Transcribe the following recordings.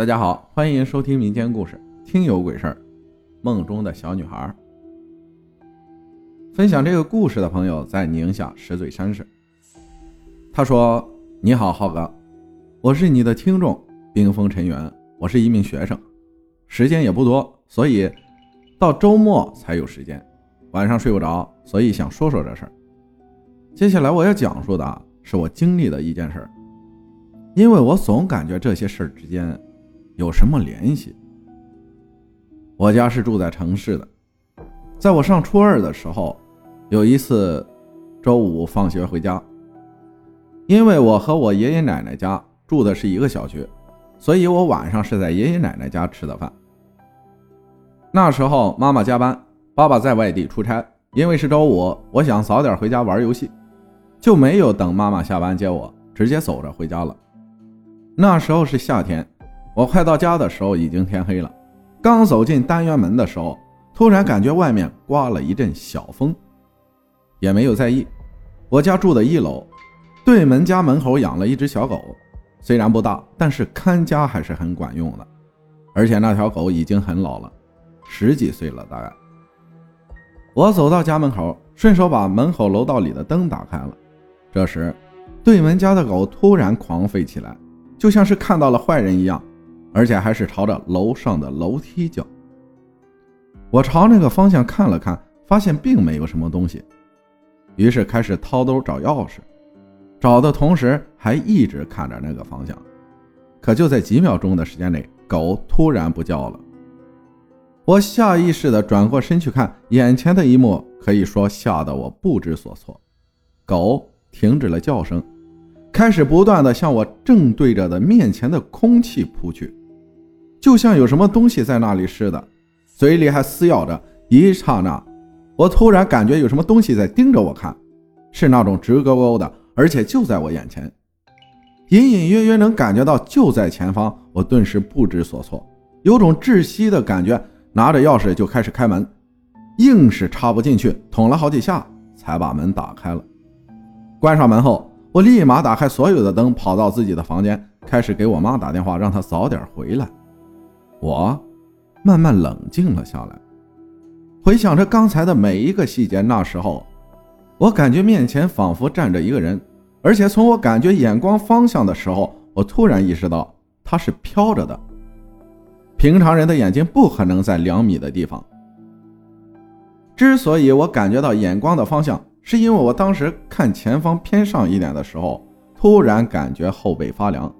大家好，欢迎收听民间故事《听有鬼事儿》。梦中的小女孩。分享这个故事的朋友在宁夏石嘴山市。他说：“你好，浩哥，我是你的听众，冰封尘缘。我是一名学生，时间也不多，所以到周末才有时间。晚上睡不着，所以想说说这事儿。接下来我要讲述的是我经历的一件事儿，因为我总感觉这些事儿之间有什么联系。”我家是住在城市的，在我上初二的时候，有一次周五放学回家，因为我和我爷爷奶奶家住的是一个小区，所以我晚上是在爷爷奶奶家吃的饭。那时候妈妈加班，爸爸在外地出差，因为是周五，我想早点回家玩游戏，就没有等妈妈下班接我，直接走着回家了。那时候是夏天，我快到家的时候已经天黑了。刚走进单元门的时候，突然感觉外面刮了一阵小风，也没有在意。我家住的一楼，对门家门口养了一只小狗，虽然不大，但是看家还是很管用的。而且那条狗已经很老了，十几岁了大概。我走到家门口，顺手把门口楼道里的灯打开了。这时，对门家的狗突然狂吠起来，就像是看到了坏人一样。而且还是朝着楼上的楼梯叫。我朝那个方向看了看，发现并没有什么东西，于是开始掏兜找钥匙，找的同时还一直看着那个方向。可就在几秒钟的时间内，狗突然不叫了。我下意识地转过身去看，眼前的一幕可以说吓得我不知所措。狗停止了叫声，开始不断地向我正对着的面前的空气扑去。就像有什么东西在那里似的，嘴里还撕咬着。一刹那，我突然感觉有什么东西在盯着我看，是那种直勾勾的，而且就在我眼前，隐隐约约能感觉到就在前方。我顿时不知所措，有种窒息的感觉，拿着钥匙就开始开门，硬是插不进去，捅了好几下才把门打开了。关上门后，我立马打开所有的灯，跑到自己的房间，开始给我妈打电话，让她早点回来。我慢慢冷静了下来，回想着刚才的每一个细节。那时候，我感觉面前仿佛站着一个人，而且从我感觉眼光方向的时候，我突然意识到他是飘着的。平常人的眼睛不可能在两米的地方。之所以我感觉到眼光的方向，是因为我当时看前方偏上一点的时候，突然感觉后背发凉，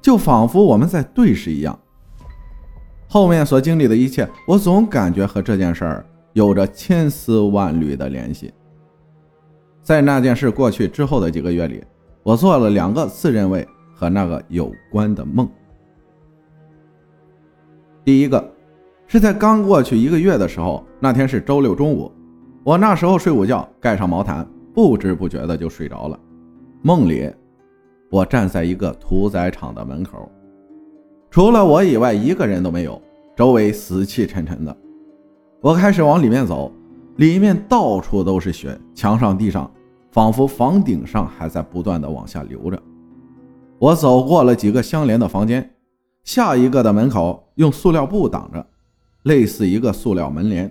就仿佛我们在对视一样。后面所经历的一切，我总感觉和这件事儿有着千丝万缕的联系。在那件事过去之后的几个月里，我做了两个自认为和那个有关的梦。第一个是在刚过去一个月的时候，那天是周六中午，我那时候睡午觉，盖上毛毯，不知不觉的就睡着了。梦里，我站在一个屠宰场的门口。除了我以外，一个人都没有，周围死气沉沉的。我开始往里面走，里面到处都是血，墙上、地上，仿佛房顶上还在不断的往下流着。我走过了几个相连的房间，下一个的门口用塑料布挡着，类似一个塑料门帘，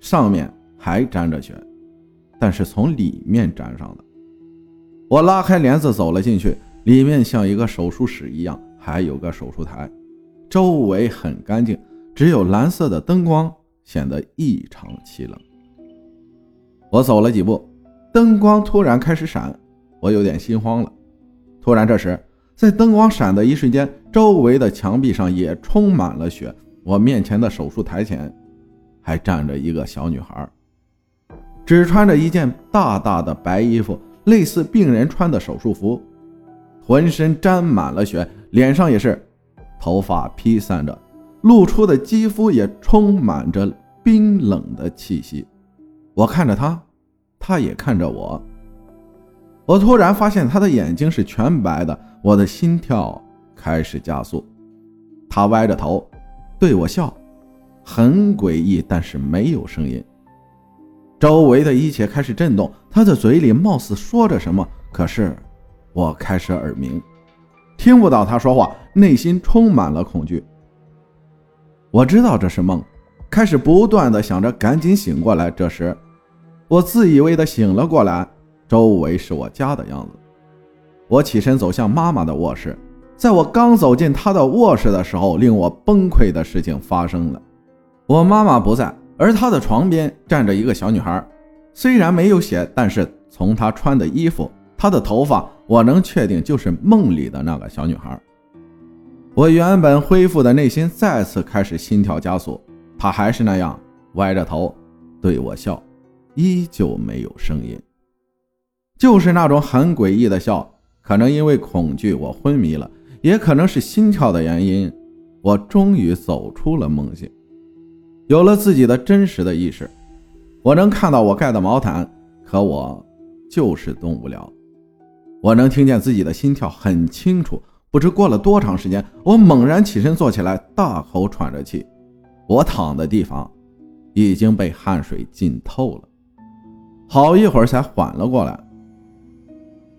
上面还沾着血，但是从里面沾上的。我拉开帘子走了进去，里面像一个手术室一样，还有个手术台。周围很干净，只有蓝色的灯光显得异常凄冷。我走了几步，灯光突然开始闪，我有点心慌了。突然，这时在灯光闪的一瞬间，周围的墙壁上也充满了血。我面前的手术台前还站着一个小女孩，只穿着一件大大的白衣服，类似病人穿的手术服，浑身沾满了血，脸上也是。头发披散着，露出的肌肤也充满着冰冷的气息。我看着他，他也看着我。我突然发现他的眼睛是全白的，我的心跳开始加速。他歪着头对我笑，很诡异，但是没有声音。周围的一切开始震动，他的嘴里貌似说着什么，可是我开始耳鸣。听不到他说话，内心充满了恐惧。我知道这是梦，开始不断的想着赶紧醒过来。这时，我自以为的醒了过来，周围是我家的样子。我起身走向妈妈的卧室，在我刚走进她的卧室的时候，令我崩溃的事情发生了。我妈妈不在，而她的床边站着一个小女孩，虽然没有血，但是从她穿的衣服、她的头发，我能确定就是梦里的那个小女孩。我原本恢复的内心再次开始心跳加速，她还是那样歪着头对我笑，依旧没有声音，就是那种很诡异的笑。可能因为恐惧，我昏迷了，也可能是心跳的原因，我终于走出了梦境，有了自己的真实的意识。我能看到我盖的毛毯，可我就是动不了。我能听见自己的心跳很清楚。不知过了多长时间，我猛然起身坐起来，大口喘着气。我躺的地方已经被汗水浸透了，好一会儿才缓了过来。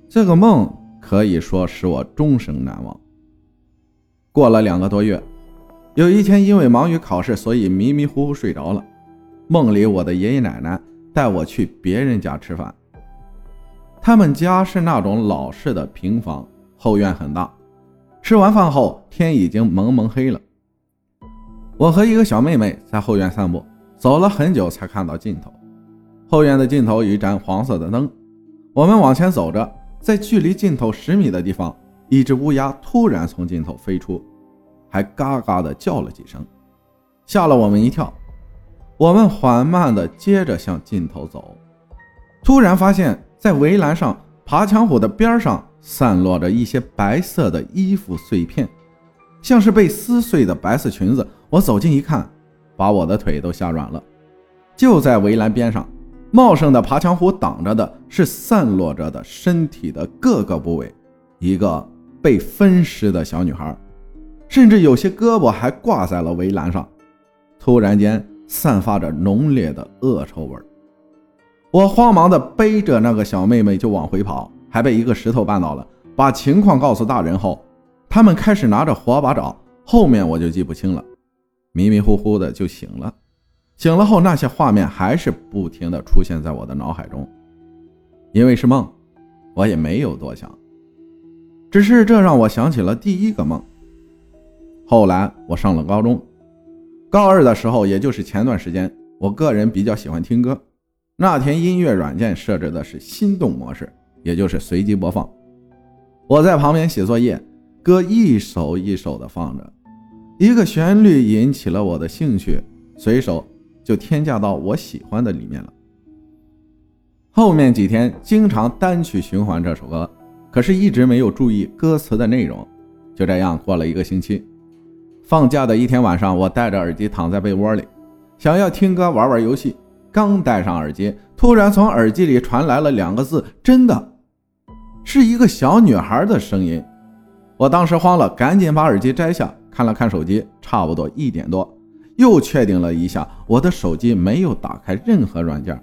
这个梦可以说使我终生难忘。过了两个多月，有一天因为忙于考试，所以迷迷糊糊睡着了。梦里，我的爷爷奶奶带我去别人家吃饭。他们家是那种老式的平房，后院很大。吃完饭后，天已经蒙蒙黑了。我和一个小妹妹在后院散步，走了很久才看到尽头。后院的尽头有一盏黄色的灯。我们往前走着，在距离尽头十米的地方，一只乌鸦突然从尽头飞出，还嘎嘎地叫了几声，吓了我们一跳。我们缓慢地接着向尽头走，突然发现，在围栏上爬墙虎的边上。散落着一些白色的衣服碎片，像是被撕碎的白色裙子。我走近一看，把我的腿都吓软了。就在围栏边上，茂盛的爬墙虎挡着的是散落着的身体的各个部位，一个被分尸的小女孩，甚至有些胳膊还挂在了围栏上。突然间，散发着浓烈的恶臭味我慌忙地背着那个小妹妹就往回跑。还被一个石头绊倒了。把情况告诉大人后，他们开始拿着火把找。后面我就记不清了，迷迷糊糊的就醒了。醒了后，那些画面还是不停的出现在我的脑海中。因为是梦，我也没有多想，只是这让我想起了第一个梦。后来我上了高中，高二的时候，也就是前段时间，我个人比较喜欢听歌。那天音乐软件设置的是心动模式。也就是随机播放，我在旁边写作业，歌一首一首的放着，一个旋律引起了我的兴趣，随手就添加到我喜欢的里面了。后面几天经常单曲循环这首歌，可是一直没有注意歌词的内容。就这样过了一个星期，放假的一天晚上，我戴着耳机躺在被窝里，想要听歌玩玩游戏。刚戴上耳机，突然从耳机里传来了两个字：“真的，是一个小女孩的声音。”我当时慌了，赶紧把耳机摘下，看了看手机，差不多一点多，又确定了一下，我的手机没有打开任何软件。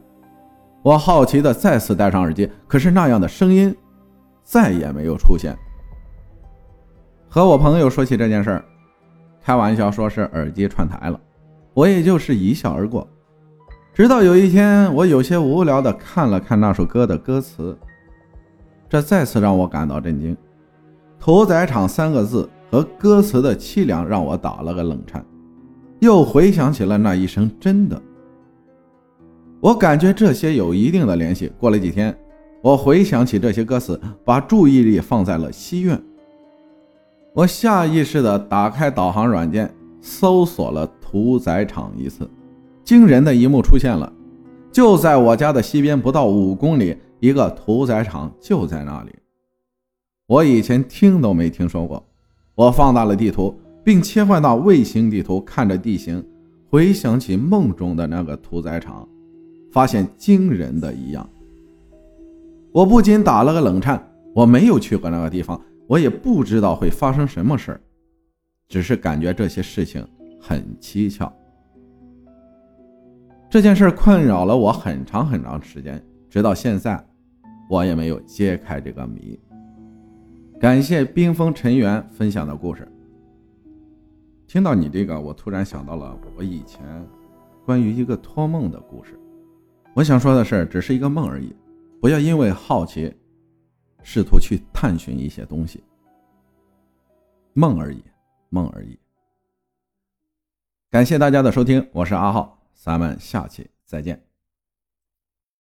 我好奇的再次戴上耳机，可是那样的声音再也没有出现。和我朋友说起这件事儿，开玩笑说是耳机串台了，我也就是一笑而过。直到有一天，我有些无聊地看了看那首歌的歌词，这再次让我感到震惊。“屠宰场”三个字和歌词的凄凉让我打了个冷颤，又回想起了那一声“真的”。我感觉这些有一定的联系。过了几天，我回想起这些歌词，把注意力放在了西苑。我下意识地打开导航软件，搜索了“屠宰场”一次。惊人的一幕出现了，就在我家的西边不到五公里，一个屠宰场就在那里。我以前听都没听说过。我放大了地图，并切换到卫星地图，看着地形，回想起梦中的那个屠宰场，发现惊人的一样。我不禁打了个冷颤。我没有去过那个地方，我也不知道会发生什么事，只是感觉这些事情很蹊跷。这件事困扰了我很长很长时间，直到现在，我也没有揭开这个谜。感谢冰封尘缘分享的故事。听到你这个，我突然想到了我以前关于一个托梦的故事。我想说的是，只是一个梦而已，不要因为好奇，试图去探寻一些东西。梦而已，梦而已。感谢大家的收听，我是阿浩，咱们下期再见。